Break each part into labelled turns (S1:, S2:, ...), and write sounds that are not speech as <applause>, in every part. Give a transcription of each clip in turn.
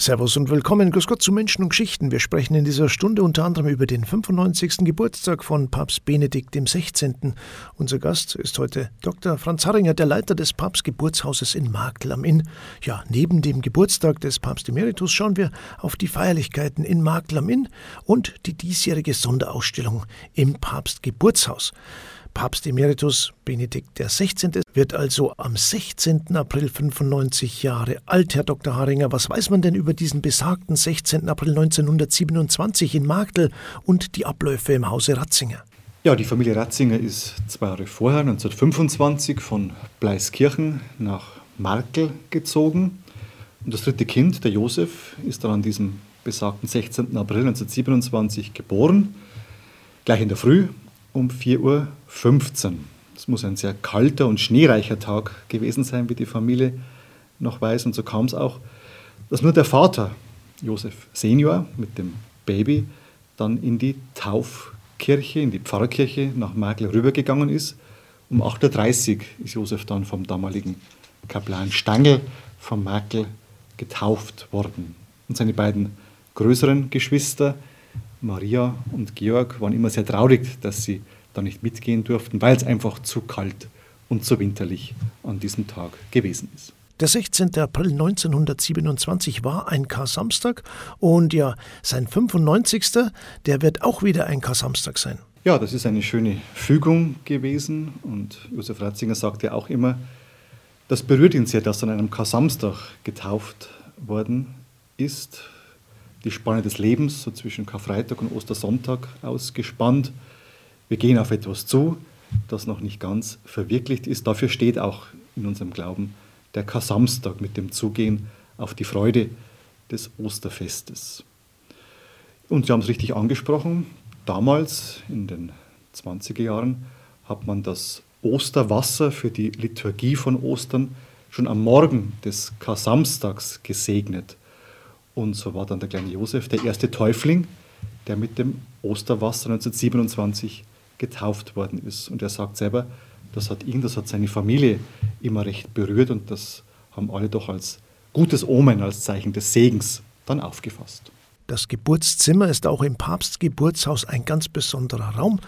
S1: Servus und willkommen, Grüß Gott zu Menschen und Geschichten. Wir sprechen in dieser Stunde unter anderem über den 95. Geburtstag von Papst Benedikt XVI. Unser Gast ist heute Dr. Franz Harringer, der Leiter des Papstgeburtshauses in Marktl am Inn. Ja, neben dem Geburtstag des Papst Emeritus schauen wir auf die Feierlichkeiten in Marktl am Inn und die diesjährige Sonderausstellung im Papstgeburtshaus. Papst Emeritus Benedikt XVI. wird also am 16. April 95 Jahre alt. Herr Dr. Haringer, was weiß man denn über diesen besagten 16. April 1927 in Magdel und die Abläufe im Hause Ratzinger?
S2: Ja, die Familie Ratzinger ist zwei Jahre vorher, 1925, von Bleiskirchen nach Markel gezogen. Und das dritte Kind, der Josef, ist dann an diesem besagten 16. April 1927 geboren. Gleich in der Früh um 4.15 Uhr. Es muss ein sehr kalter und schneereicher Tag gewesen sein, wie die Familie noch weiß. Und so kam es auch, dass nur der Vater, Josef Senior, mit dem Baby dann in die Taufkirche, in die Pfarrkirche nach Merkel rübergegangen ist. Um 8.30 Uhr ist Josef dann vom damaligen Kaplan Stangl von Merkel getauft worden. Und seine beiden größeren Geschwister, Maria und Georg waren immer sehr traurig, dass sie da nicht mitgehen durften, weil es einfach zu kalt und zu winterlich an diesem Tag gewesen ist.
S1: Der 16. April 1927 war ein Kar-Samstag und ja, sein 95. der wird auch wieder ein Kar-Samstag sein.
S2: Ja, das ist eine schöne Fügung gewesen und Josef Ratzinger sagte auch immer, das berührt ihn sehr, dass er an einem Kar-Samstag getauft worden ist die Spanne des Lebens, so zwischen Karfreitag und Ostersonntag ausgespannt. Wir gehen auf etwas zu, das noch nicht ganz verwirklicht ist. Dafür steht auch in unserem Glauben der Kasamstag mit dem Zugehen auf die Freude des Osterfestes. Und Sie haben es richtig angesprochen, damals in den 20er Jahren hat man das Osterwasser für die Liturgie von Ostern schon am Morgen des Kasamstags gesegnet. Und so war dann der kleine Josef der erste Täufling, der mit dem Osterwasser 1927 getauft worden ist. Und er sagt selber, das hat ihn, das hat seine Familie immer recht berührt und das haben alle doch als gutes Omen, als Zeichen des Segens dann aufgefasst.
S1: Das Geburtszimmer ist auch im Papstgeburtshaus ein ganz besonderer Raum.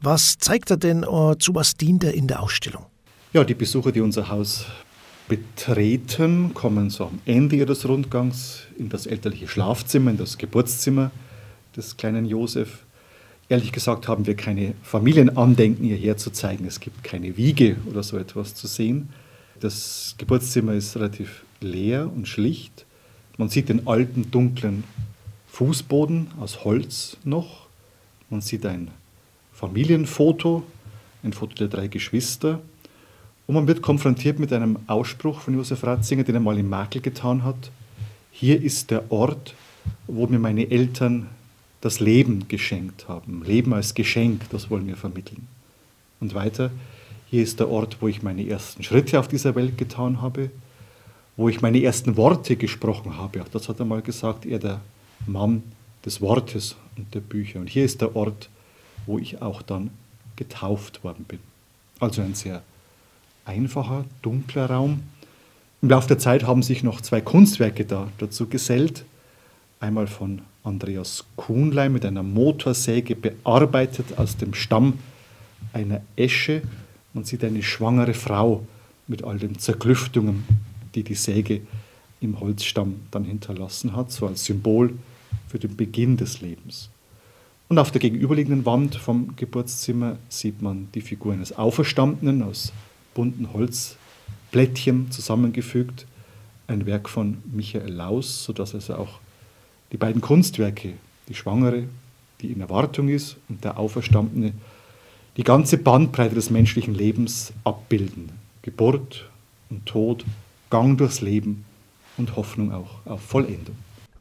S1: Was zeigt er denn, äh, zu was dient er in der Ausstellung?
S2: Ja, die Besucher, die unser Haus betreten, kommen so am Ende ihres Rundgangs in das elterliche Schlafzimmer, in das Geburtszimmer des kleinen Josef. Ehrlich gesagt haben wir keine Familienandenken hierher zu zeigen. Es gibt keine Wiege oder so etwas zu sehen. Das Geburtszimmer ist relativ leer und schlicht. Man sieht den alten, dunklen Fußboden aus Holz noch. Man sieht ein Familienfoto, ein Foto der drei Geschwister. Und man wird konfrontiert mit einem Ausspruch von Josef Ratzinger, den er mal in Makel getan hat. Hier ist der Ort, wo mir meine Eltern das Leben geschenkt haben. Leben als Geschenk, das wollen wir vermitteln. Und weiter, hier ist der Ort, wo ich meine ersten Schritte auf dieser Welt getan habe, wo ich meine ersten Worte gesprochen habe. Auch das hat er mal gesagt, er der Mann des Wortes und der Bücher. Und hier ist der Ort, wo ich auch dann getauft worden bin. Also ein sehr einfacher, dunkler Raum. Im Laufe der Zeit haben sich noch zwei Kunstwerke da, dazu gesellt. Einmal von Andreas Kuhnlein mit einer Motorsäge bearbeitet aus dem Stamm einer Esche. Man sieht eine schwangere Frau mit all den Zerklüftungen, die die Säge im Holzstamm dann hinterlassen hat, so als Symbol für den Beginn des Lebens. Und auf der gegenüberliegenden Wand vom Geburtszimmer sieht man die Figur eines Auferstandenen aus bunten Holzblättchen zusammengefügt. Ein Werk von Michael Laus, sodass also auch die beiden Kunstwerke, die Schwangere, die in Erwartung ist, und der Auferstandene, die ganze Bandbreite des menschlichen Lebens abbilden. Geburt und Tod, Gang durchs Leben und Hoffnung auch auf Vollendung.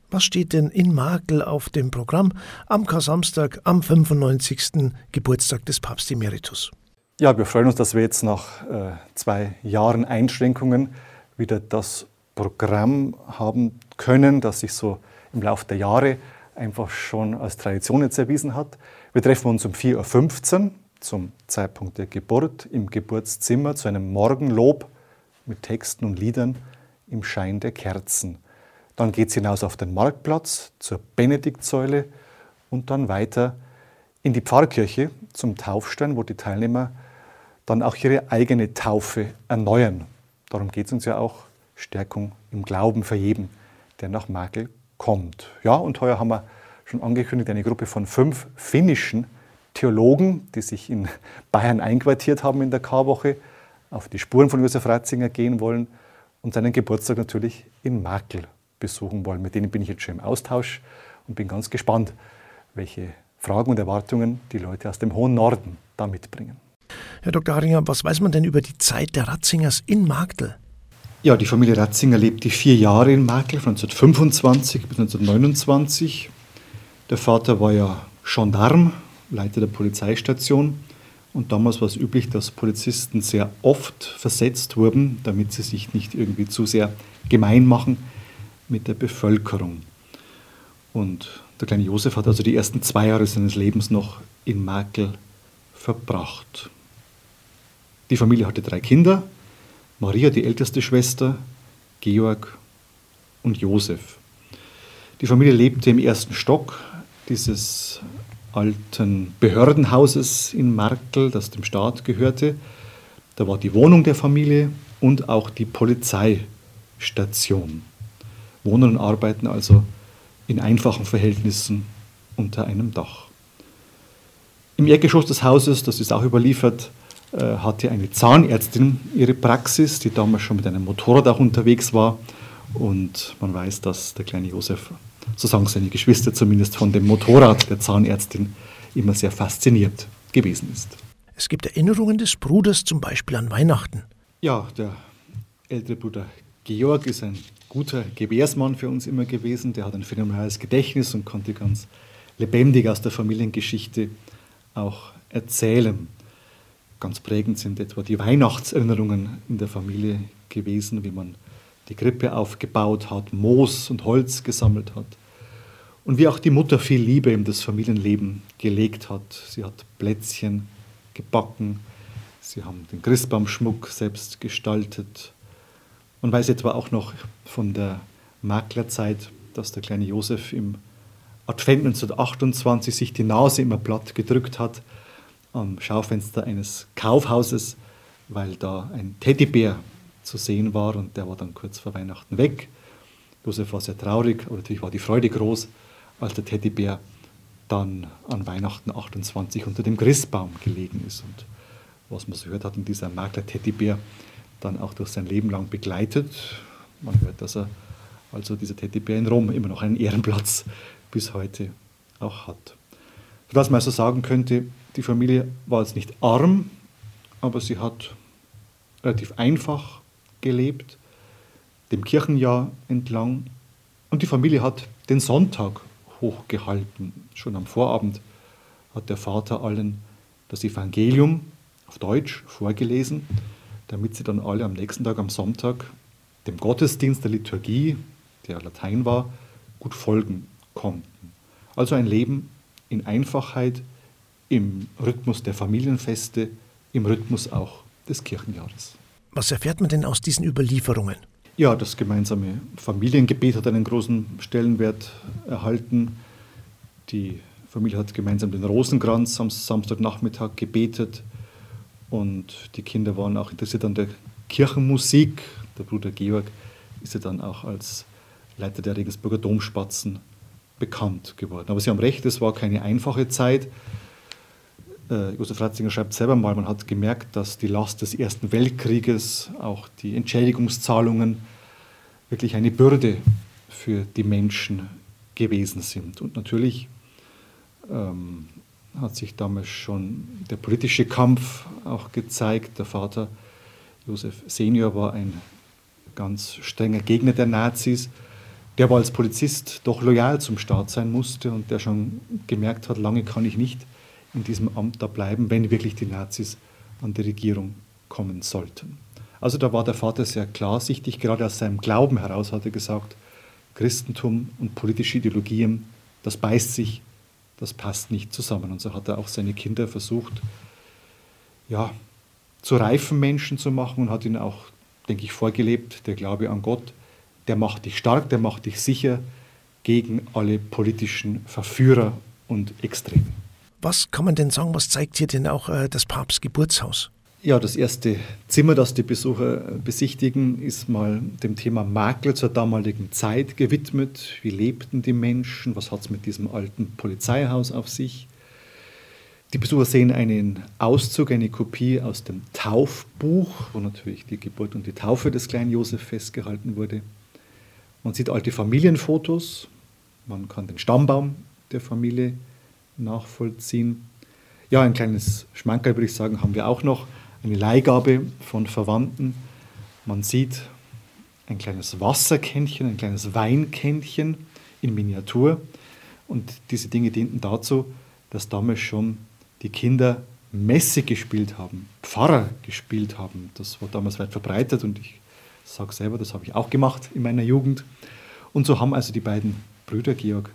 S1: Was steht denn in Makel auf dem Programm am Kar-Samstag, am 95. Geburtstag des Papst Emeritus?
S2: Ja, wir freuen uns, dass wir jetzt nach äh, zwei Jahren Einschränkungen wieder das Programm haben können, das sich so im Laufe der Jahre einfach schon als Tradition jetzt erwiesen hat. Wir treffen uns um 4.15 Uhr zum Zeitpunkt der Geburt im Geburtszimmer zu einem Morgenlob mit Texten und Liedern im Schein der Kerzen. Dann geht es hinaus auf den Marktplatz zur Benediktsäule und dann weiter in die Pfarrkirche zum Taufstein, wo die Teilnehmer dann auch ihre eigene Taufe erneuern. Darum geht es uns ja auch, Stärkung im Glauben für jeden, der nach Makel kommt. Ja, und heuer haben wir schon angekündigt, eine Gruppe von fünf finnischen Theologen, die sich in <laughs> Bayern einquartiert haben in der Karwoche, auf die Spuren von Josef Ratzinger gehen wollen und seinen Geburtstag natürlich in Makel besuchen wollen. Mit denen bin ich jetzt schon im Austausch und bin ganz gespannt, welche Fragen und Erwartungen die Leute aus dem hohen Norden da mitbringen.
S1: Herr Dr. Haringer, was weiß man denn über die Zeit der Ratzingers in Magdel?
S2: Ja, die Familie Ratzinger lebte vier Jahre in Magdel, von 1925 bis 1929. Der Vater war ja Gendarm, Leiter der Polizeistation. Und damals war es üblich, dass Polizisten sehr oft versetzt wurden, damit sie sich nicht irgendwie zu sehr gemein machen mit der Bevölkerung. Und der kleine Josef hat also die ersten zwei Jahre seines Lebens noch in Makel verbracht. Die Familie hatte drei Kinder, Maria, die älteste Schwester, Georg und Josef. Die Familie lebte im ersten Stock dieses alten Behördenhauses in Markel, das dem Staat gehörte. Da war die Wohnung der Familie und auch die Polizeistation. Wohnen und arbeiten also in einfachen Verhältnissen unter einem Dach. Im Erdgeschoss des Hauses, das ist auch überliefert, hatte eine Zahnärztin ihre Praxis, die damals schon mit einem Motorrad auch unterwegs war. Und man weiß, dass der kleine Josef, so sagen seine Geschwister zumindest, von dem Motorrad der Zahnärztin immer sehr fasziniert gewesen ist.
S1: Es gibt Erinnerungen des Bruders zum Beispiel an Weihnachten.
S2: Ja, der ältere Bruder Georg ist ein guter Gebärsmann für uns immer gewesen. Der hat ein phänomenales Gedächtnis und konnte ganz lebendig aus der Familiengeschichte auch erzählen. Ganz prägend sind etwa die Weihnachtserinnerungen in der Familie gewesen, wie man die Krippe aufgebaut hat, Moos und Holz gesammelt hat. Und wie auch die Mutter viel Liebe in das Familienleben gelegt hat. Sie hat Plätzchen gebacken, sie haben den Christbaumschmuck selbst gestaltet. Man weiß etwa auch noch von der Maklerzeit, dass der kleine Josef im Advent 1928 sich die Nase immer platt gedrückt hat am Schaufenster eines Kaufhauses, weil da ein Teddybär zu sehen war und der war dann kurz vor Weihnachten weg. Josef war sehr traurig, aber natürlich war die Freude groß, als der Teddybär dann an Weihnachten 28 unter dem Christbaum gelegen ist. Und was man so hört, hat ihn dieser Makler Teddybär dann auch durch sein Leben lang begleitet. Man hört, dass er also dieser Teddybär in Rom immer noch einen Ehrenplatz bis heute auch hat. Sodass man also sagen könnte, die Familie war jetzt nicht arm, aber sie hat relativ einfach gelebt, dem Kirchenjahr entlang. Und die Familie hat den Sonntag hochgehalten. Schon am Vorabend hat der Vater allen das Evangelium auf Deutsch vorgelesen, damit sie dann alle am nächsten Tag, am Sonntag, dem Gottesdienst der Liturgie, der Latein war, gut folgen konnten. Also ein Leben in Einfachheit, im Rhythmus der Familienfeste, im Rhythmus auch des Kirchenjahres.
S1: Was erfährt man denn aus diesen Überlieferungen?
S2: Ja, das gemeinsame Familiengebet hat einen großen Stellenwert erhalten. Die Familie hat gemeinsam den Rosenkranz am Samstagnachmittag gebetet und die Kinder waren auch interessiert an der Kirchenmusik. Der Bruder Georg ist ja dann auch als Leiter der Regensburger Domspatzen bekannt geworden. Aber Sie haben recht, es war keine einfache Zeit. Äh, Josef Ratzinger schreibt selber mal, man hat gemerkt, dass die Last des Ersten Weltkrieges, auch die Entschädigungszahlungen wirklich eine Bürde für die Menschen gewesen sind. Und natürlich ähm, hat sich damals schon der politische Kampf auch gezeigt. Der Vater Josef Senior war ein ganz strenger Gegner der Nazis, der aber als Polizist doch loyal zum Staat sein musste und der schon gemerkt hat, lange kann ich nicht in diesem Amt da bleiben, wenn wirklich die Nazis an die Regierung kommen sollten. Also da war der Vater sehr klarsichtig, gerade aus seinem Glauben heraus hat er gesagt, Christentum und politische Ideologien, das beißt sich, das passt nicht zusammen. Und so hat er auch seine Kinder versucht, ja, zu reifen Menschen zu machen und hat ihnen auch, denke ich, vorgelebt, der Glaube an Gott der macht dich stark, der macht dich sicher gegen alle politischen Verführer und Extreme.
S1: Was kann man denn sagen, was zeigt hier denn auch äh, das Papstgeburtshaus?
S2: Ja, das erste Zimmer, das die Besucher besichtigen, ist mal dem Thema Makel zur damaligen Zeit gewidmet. Wie lebten die Menschen? Was hat es mit diesem alten Polizeihaus auf sich? Die Besucher sehen einen Auszug, eine Kopie aus dem Taufbuch, wo natürlich die Geburt und die Taufe des kleinen Josef festgehalten wurde. Man sieht alte Familienfotos, man kann den Stammbaum der Familie nachvollziehen. Ja, ein kleines Schmankerl würde ich sagen, haben wir auch noch eine Leihgabe von Verwandten. Man sieht ein kleines Wasserkännchen, ein kleines Weinkännchen in Miniatur. Und diese Dinge dienten dazu, dass damals schon die Kinder Messe gespielt haben, Pfarrer gespielt haben. Das war damals weit verbreitet und ich sage selber, das habe ich auch gemacht in meiner Jugend. Und so haben also die beiden Brüder Georg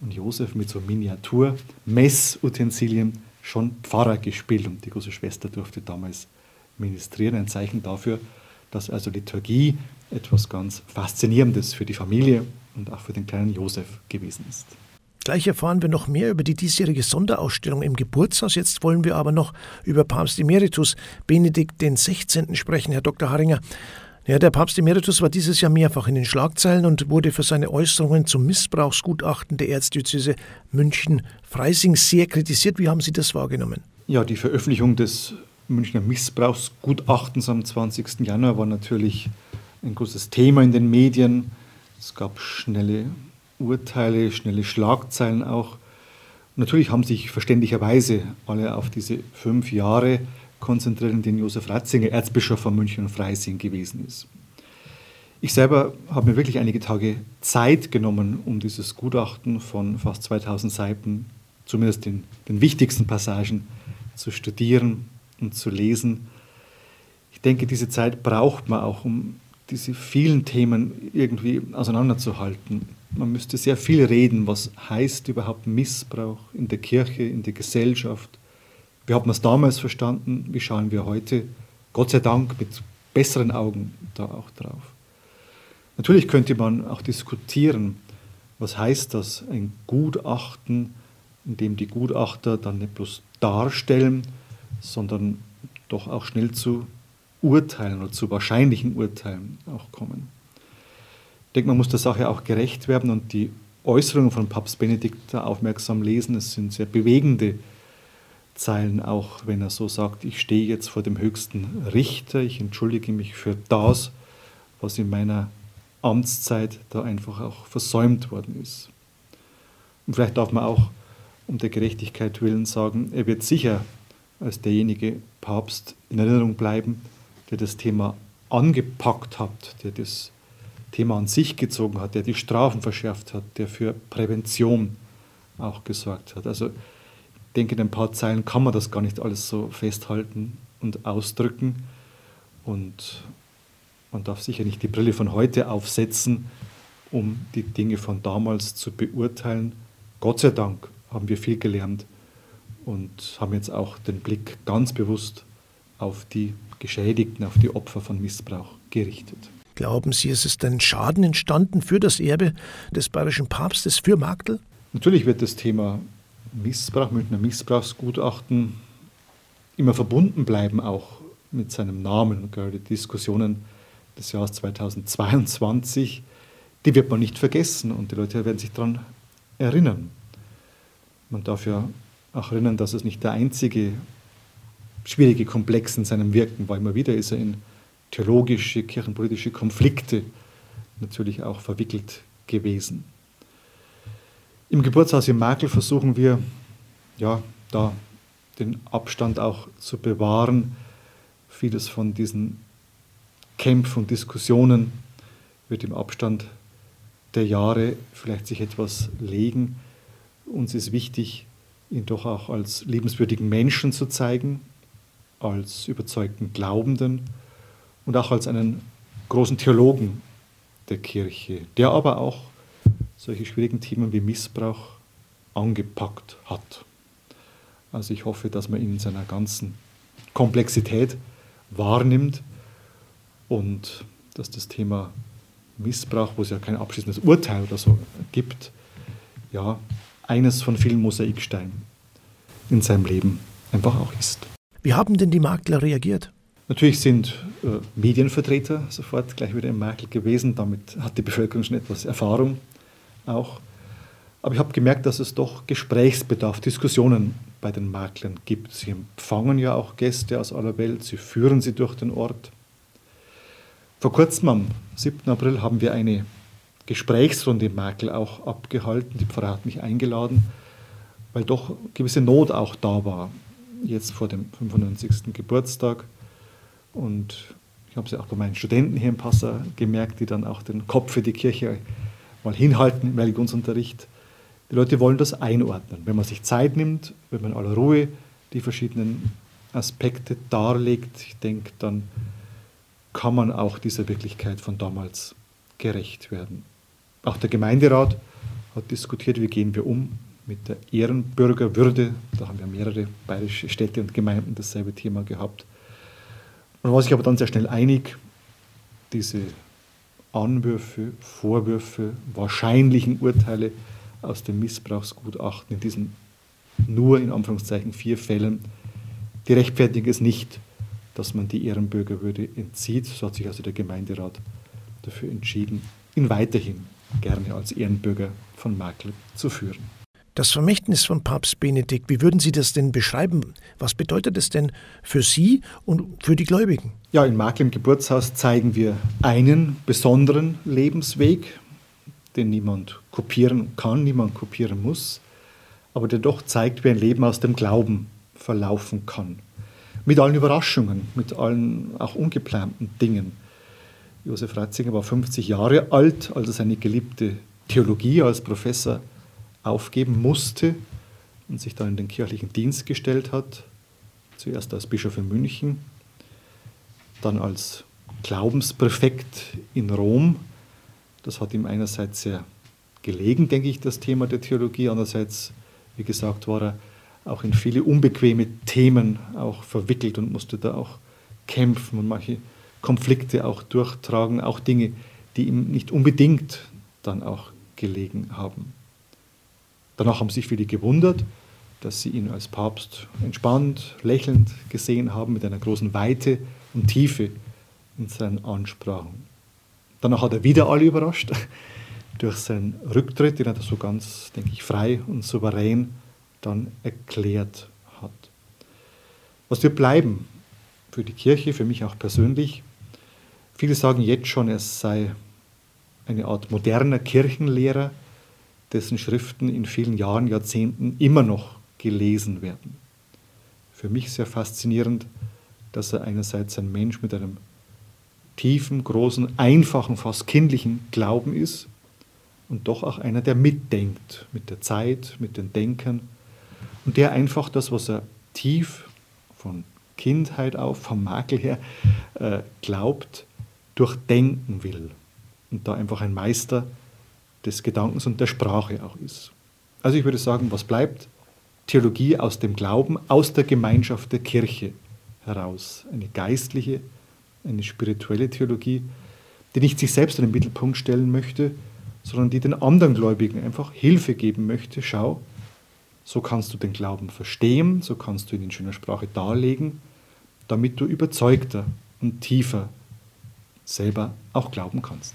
S2: und Josef mit so Miniatur-Messutensilien schon Pfarrer gespielt und die große Schwester durfte damals ministrieren. Ein Zeichen dafür, dass also Liturgie etwas ganz Faszinierendes für die Familie und auch für den kleinen Josef gewesen ist.
S1: Gleich erfahren wir noch mehr über die diesjährige Sonderausstellung im Geburtshaus. Jetzt wollen wir aber noch über Papst Emeritus Benedikt XVI. sprechen, Herr Dr. Haringer. Ja, der Papst Emeritus war dieses Jahr mehrfach in den Schlagzeilen und wurde für seine Äußerungen zum Missbrauchsgutachten der Erzdiözese München-Freising sehr kritisiert. Wie haben Sie das wahrgenommen?
S2: Ja, die Veröffentlichung des Münchner Missbrauchsgutachtens am 20. Januar war natürlich ein großes Thema in den Medien. Es gab schnelle Urteile, schnelle Schlagzeilen auch. Natürlich haben sich verständlicherweise alle auf diese fünf Jahre konzentriert, in denen Josef Ratzinger Erzbischof von München und Freising gewesen ist. Ich selber habe mir wirklich einige Tage Zeit genommen, um dieses Gutachten von fast 2000 Seiten, zumindest den, den wichtigsten Passagen, zu studieren und zu lesen. Ich denke, diese Zeit braucht man auch, um diese vielen Themen irgendwie auseinanderzuhalten. Man müsste sehr viel reden, was heißt überhaupt Missbrauch in der Kirche, in der Gesellschaft, wie hat man es damals verstanden? Wie schauen wir heute, Gott sei Dank, mit besseren Augen da auch drauf? Natürlich könnte man auch diskutieren, was heißt das, ein Gutachten, in dem die Gutachter dann nicht bloß darstellen, sondern doch auch schnell zu Urteilen oder zu wahrscheinlichen Urteilen auch kommen. Ich denke, man muss der Sache auch gerecht werden und die Äußerungen von Papst Benedikt aufmerksam lesen. Es sind sehr bewegende Zeilen auch, wenn er so sagt, ich stehe jetzt vor dem höchsten Richter, ich entschuldige mich für das, was in meiner Amtszeit da einfach auch versäumt worden ist. Und vielleicht darf man auch um der Gerechtigkeit willen sagen, er wird sicher als derjenige Papst in Erinnerung bleiben, der das Thema angepackt hat, der das Thema an sich gezogen hat, der die Strafen verschärft hat, der für Prävention auch gesorgt hat. Also denke, in ein paar Zeilen kann man das gar nicht alles so festhalten und ausdrücken. Und man darf sicher nicht die Brille von heute aufsetzen, um die Dinge von damals zu beurteilen. Gott sei Dank haben wir viel gelernt und haben jetzt auch den Blick ganz bewusst auf die Geschädigten, auf die Opfer von Missbrauch gerichtet.
S1: Glauben Sie, es ist ein Schaden entstanden für das Erbe des bayerischen Papstes, für Magdel?
S2: Natürlich wird das Thema Missbrauch, Münchner Missbrauchsgutachten immer verbunden bleiben, auch mit seinem Namen. Die Diskussionen des Jahres 2022, die wird man nicht vergessen und die Leute werden sich daran erinnern. Man darf ja auch erinnern, dass es nicht der einzige schwierige Komplex in seinem Wirken war. Immer wieder ist er in theologische, kirchenpolitische Konflikte natürlich auch verwickelt gewesen. Im Geburtshaus in Makel versuchen wir, ja, da den Abstand auch zu bewahren. Vieles von diesen Kämpfen und Diskussionen wird im Abstand der Jahre vielleicht sich etwas legen. Uns ist wichtig, ihn doch auch als liebenswürdigen Menschen zu zeigen, als überzeugten Glaubenden und auch als einen großen Theologen der Kirche, der aber auch solche schwierigen Themen wie Missbrauch angepackt hat. Also ich hoffe, dass man ihn in seiner ganzen Komplexität wahrnimmt und dass das Thema Missbrauch, wo es ja kein abschließendes Urteil oder so gibt, ja, eines von vielen Mosaiksteinen in seinem Leben einfach auch ist.
S1: Wie haben denn die Makler reagiert?
S2: Natürlich sind äh, Medienvertreter sofort gleich wieder im Makel gewesen. Damit hat die Bevölkerung schon etwas Erfahrung auch. Aber ich habe gemerkt, dass es doch Gesprächsbedarf, Diskussionen bei den Maklern gibt. Sie empfangen ja auch Gäste aus aller Welt, sie führen sie durch den Ort. Vor kurzem, am 7. April, haben wir eine Gesprächsrunde im Makel auch abgehalten. Die Pfarrer hat mich eingeladen, weil doch gewisse Not auch da war, jetzt vor dem 95. Geburtstag. Und ich habe es ja auch bei meinen Studenten hier im Passau gemerkt, die dann auch den Kopf für die Kirche mal hinhalten im Religionsunterricht. Die Leute wollen das einordnen. Wenn man sich Zeit nimmt, wenn man in aller Ruhe die verschiedenen Aspekte darlegt, ich denke, dann kann man auch dieser Wirklichkeit von damals gerecht werden. Auch der Gemeinderat hat diskutiert, wie gehen wir um mit der Ehrenbürgerwürde. Da haben wir mehrere bayerische Städte und Gemeinden dasselbe Thema gehabt. Man war sich aber dann sehr schnell einig, diese Anwürfe, Vorwürfe, wahrscheinlichen Urteile aus dem Missbrauchsgutachten in diesen nur in Anführungszeichen vier Fällen, die rechtfertigen es nicht, dass man die Ehrenbürgerwürde entzieht. So hat sich also der Gemeinderat dafür entschieden, ihn weiterhin gerne als Ehrenbürger von Makel zu führen.
S1: Das Vermächtnis von Papst Benedikt, wie würden Sie das denn beschreiben? Was bedeutet es denn für Sie und für die Gläubigen?
S2: Ja, in Makel im Geburtshaus zeigen wir einen besonderen Lebensweg, den niemand kopieren kann, niemand kopieren muss, aber der doch zeigt, wie ein Leben aus dem Glauben verlaufen kann. Mit allen Überraschungen, mit allen auch ungeplanten Dingen. Josef Ratzinger war 50 Jahre alt, als er seine geliebte Theologie als Professor aufgeben musste und sich dann in den kirchlichen Dienst gestellt hat. Zuerst als Bischof in München, dann als Glaubenspräfekt in Rom. Das hat ihm einerseits sehr gelegen, denke ich, das Thema der Theologie. Andererseits, wie gesagt, war er auch in viele unbequeme Themen auch verwickelt und musste da auch kämpfen und manche Konflikte auch durchtragen, auch Dinge, die ihm nicht unbedingt dann auch gelegen haben. Danach haben sich viele gewundert, dass sie ihn als Papst entspannt, lächelnd gesehen haben, mit einer großen Weite und Tiefe in seinen Ansprachen. Danach hat er wieder alle überrascht <laughs> durch seinen Rücktritt, den er so ganz, denke ich, frei und souverän dann erklärt hat. Was wird bleiben für die Kirche, für mich auch persönlich? Viele sagen jetzt schon, er sei eine Art moderner Kirchenlehrer, dessen Schriften in vielen Jahren, Jahrzehnten immer noch gelesen werden. Für mich sehr faszinierend, dass er einerseits ein Mensch mit einem tiefen, großen, einfachen, fast kindlichen Glauben ist und doch auch einer, der mitdenkt mit der Zeit, mit den Denkern und der einfach das, was er tief von Kindheit auf, vom Makel her äh, glaubt, durchdenken will und da einfach ein Meister des Gedankens und der Sprache auch ist. Also ich würde sagen, was bleibt? Theologie aus dem Glauben, aus der Gemeinschaft der Kirche heraus. Eine geistliche, eine spirituelle Theologie, die nicht sich selbst in den Mittelpunkt stellen möchte, sondern die den anderen Gläubigen einfach Hilfe geben möchte. Schau, so kannst du den Glauben verstehen, so kannst du ihn in schöner Sprache darlegen, damit du überzeugter und tiefer selber auch glauben kannst.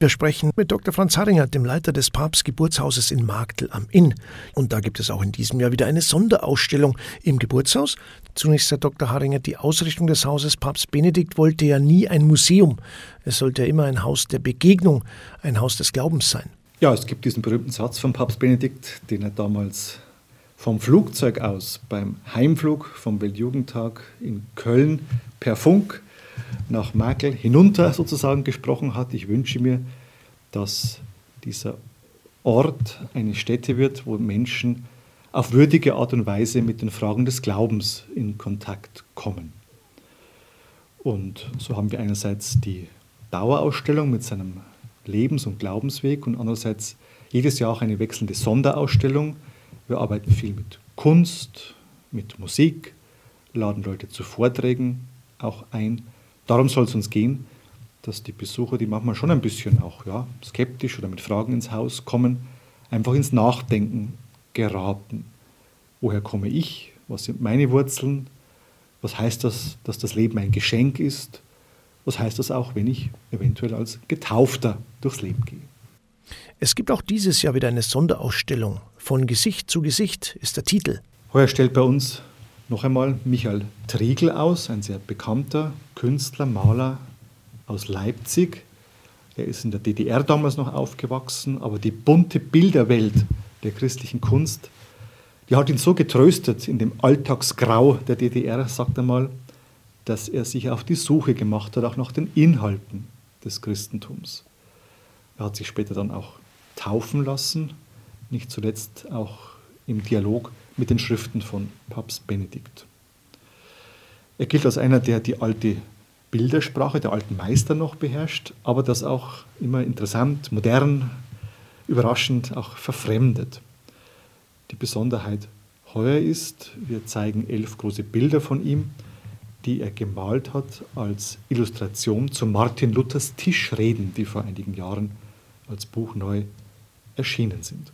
S1: Wir sprechen mit Dr. Franz Harringer, dem Leiter des Papstgeburtshauses in Marktl am Inn. Und da gibt es auch in diesem Jahr wieder eine Sonderausstellung im Geburtshaus. Zunächst, Herr Dr. Harringer, die Ausrichtung des Hauses Papst Benedikt wollte ja nie ein Museum. Es sollte ja immer ein Haus der Begegnung, ein Haus des Glaubens sein.
S2: Ja, es gibt diesen berühmten Satz von Papst Benedikt, den er damals vom Flugzeug aus beim Heimflug vom Weltjugendtag in Köln per Funk nach Merkel hinunter sozusagen gesprochen hat. Ich wünsche mir, dass dieser Ort eine Stätte wird, wo Menschen auf würdige Art und Weise mit den Fragen des Glaubens in Kontakt kommen. Und so haben wir einerseits die Dauerausstellung mit seinem Lebens- und Glaubensweg und andererseits jedes Jahr auch eine wechselnde Sonderausstellung. Wir arbeiten viel mit Kunst, mit Musik, laden Leute zu Vorträgen auch ein Darum soll es uns gehen, dass die Besucher, die manchmal schon ein bisschen auch ja, skeptisch oder mit Fragen ins Haus kommen, einfach ins Nachdenken geraten. Woher komme ich? Was sind meine Wurzeln? Was heißt das, dass das Leben ein Geschenk ist? Was heißt das auch, wenn ich eventuell als Getaufter durchs Leben gehe?
S1: Es gibt auch dieses Jahr wieder eine Sonderausstellung. Von Gesicht zu Gesicht ist der Titel.
S2: Heuer stellt bei uns noch einmal Michael Triegel aus, ein sehr bekannter Künstler, Maler aus Leipzig. Er ist in der DDR damals noch aufgewachsen, aber die bunte Bilderwelt der christlichen Kunst, die hat ihn so getröstet in dem Alltagsgrau der DDR, sagt er mal, dass er sich auf die Suche gemacht hat, auch nach den Inhalten des Christentums. Er hat sich später dann auch taufen lassen, nicht zuletzt auch im Dialog mit den Schriften von Papst Benedikt. Er gilt als einer, der die alte Bildersprache der alten Meister noch beherrscht, aber das auch immer interessant, modern, überraschend auch verfremdet. Die Besonderheit heuer ist, wir zeigen elf große Bilder von ihm, die er gemalt hat als Illustration zu Martin Luthers Tischreden, die vor einigen Jahren als Buch neu erschienen sind.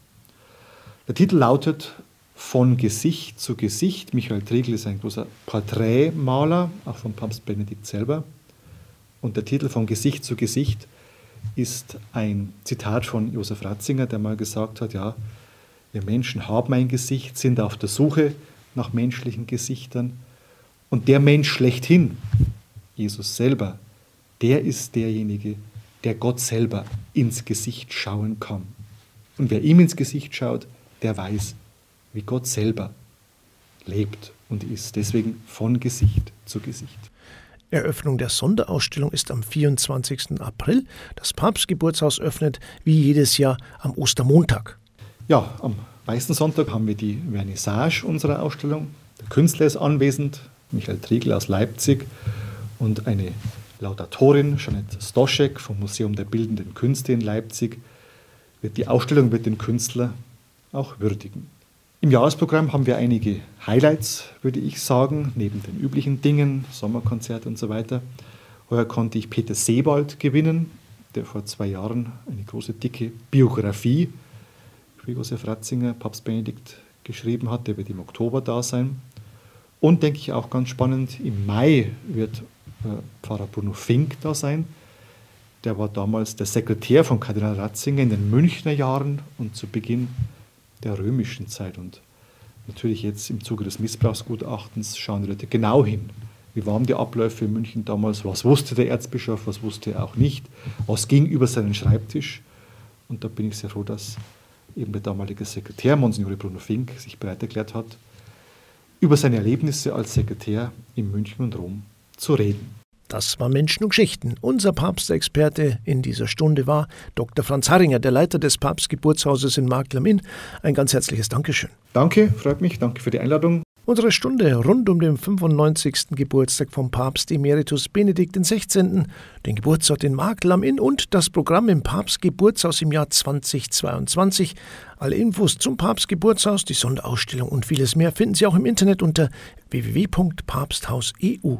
S2: Der Titel lautet Von Gesicht zu Gesicht. Michael Triegel ist ein großer Porträtmaler, auch von Papst Benedikt selber. Und der Titel Von Gesicht zu Gesicht ist ein Zitat von Josef Ratzinger, der mal gesagt hat, ja, wir Menschen haben ein Gesicht, sind auf der Suche nach menschlichen Gesichtern. Und der Mensch schlechthin, Jesus selber, der ist derjenige, der Gott selber ins Gesicht schauen kann. Und wer ihm ins Gesicht schaut, der weiß, wie Gott selber lebt und ist. Deswegen von Gesicht zu Gesicht.
S1: Eröffnung der Sonderausstellung ist am 24. April. Das Papstgeburtshaus öffnet wie jedes Jahr am Ostermontag.
S2: Ja, am Weißen Sonntag haben wir die Vernissage unserer Ausstellung. Der Künstler ist anwesend, Michael Triegel aus Leipzig und eine Laudatorin, Jeanette Stoschek vom Museum der Bildenden Künste in Leipzig. Die Ausstellung wird den Künstler auch würdigen. Im Jahresprogramm haben wir einige Highlights, würde ich sagen, neben den üblichen Dingen, Sommerkonzert und so weiter. Heuer konnte ich Peter Sebald gewinnen, der vor zwei Jahren eine große, dicke Biografie für Josef Ratzinger, Papst Benedikt, geschrieben hat. Der wird im Oktober da sein. Und denke ich auch ganz spannend, im Mai wird äh, Pfarrer Bruno Fink da sein. Der war damals der Sekretär von Kardinal Ratzinger in den Münchner Jahren und zu Beginn der römischen Zeit. Und natürlich jetzt im Zuge des Missbrauchsgutachtens schauen die Leute genau hin. Wie waren die Abläufe in München damals? Was wusste der Erzbischof? Was wusste er auch nicht? Was ging über seinen Schreibtisch? Und da bin ich sehr froh, dass eben der damalige Sekretär, Monsignore Bruno Fink, sich bereit erklärt hat, über seine Erlebnisse als Sekretär in München und Rom zu reden.
S1: Das war Menschen und Geschichten. Unser Papstexperte in dieser Stunde war Dr. Franz Harringer, der Leiter des Papstgeburtshauses in Markt am Inn. Ein ganz herzliches Dankeschön.
S2: Danke, freut mich. Danke für die Einladung.
S1: Unsere Stunde rund um den 95. Geburtstag vom Papst Emeritus Benedikt XVI., den Geburtsort in Markt am Inn und das Programm im Papstgeburtshaus im Jahr 2022. Alle Infos zum Papstgeburtshaus, die Sonderausstellung und vieles mehr finden Sie auch im Internet unter www.papsthaus.eu.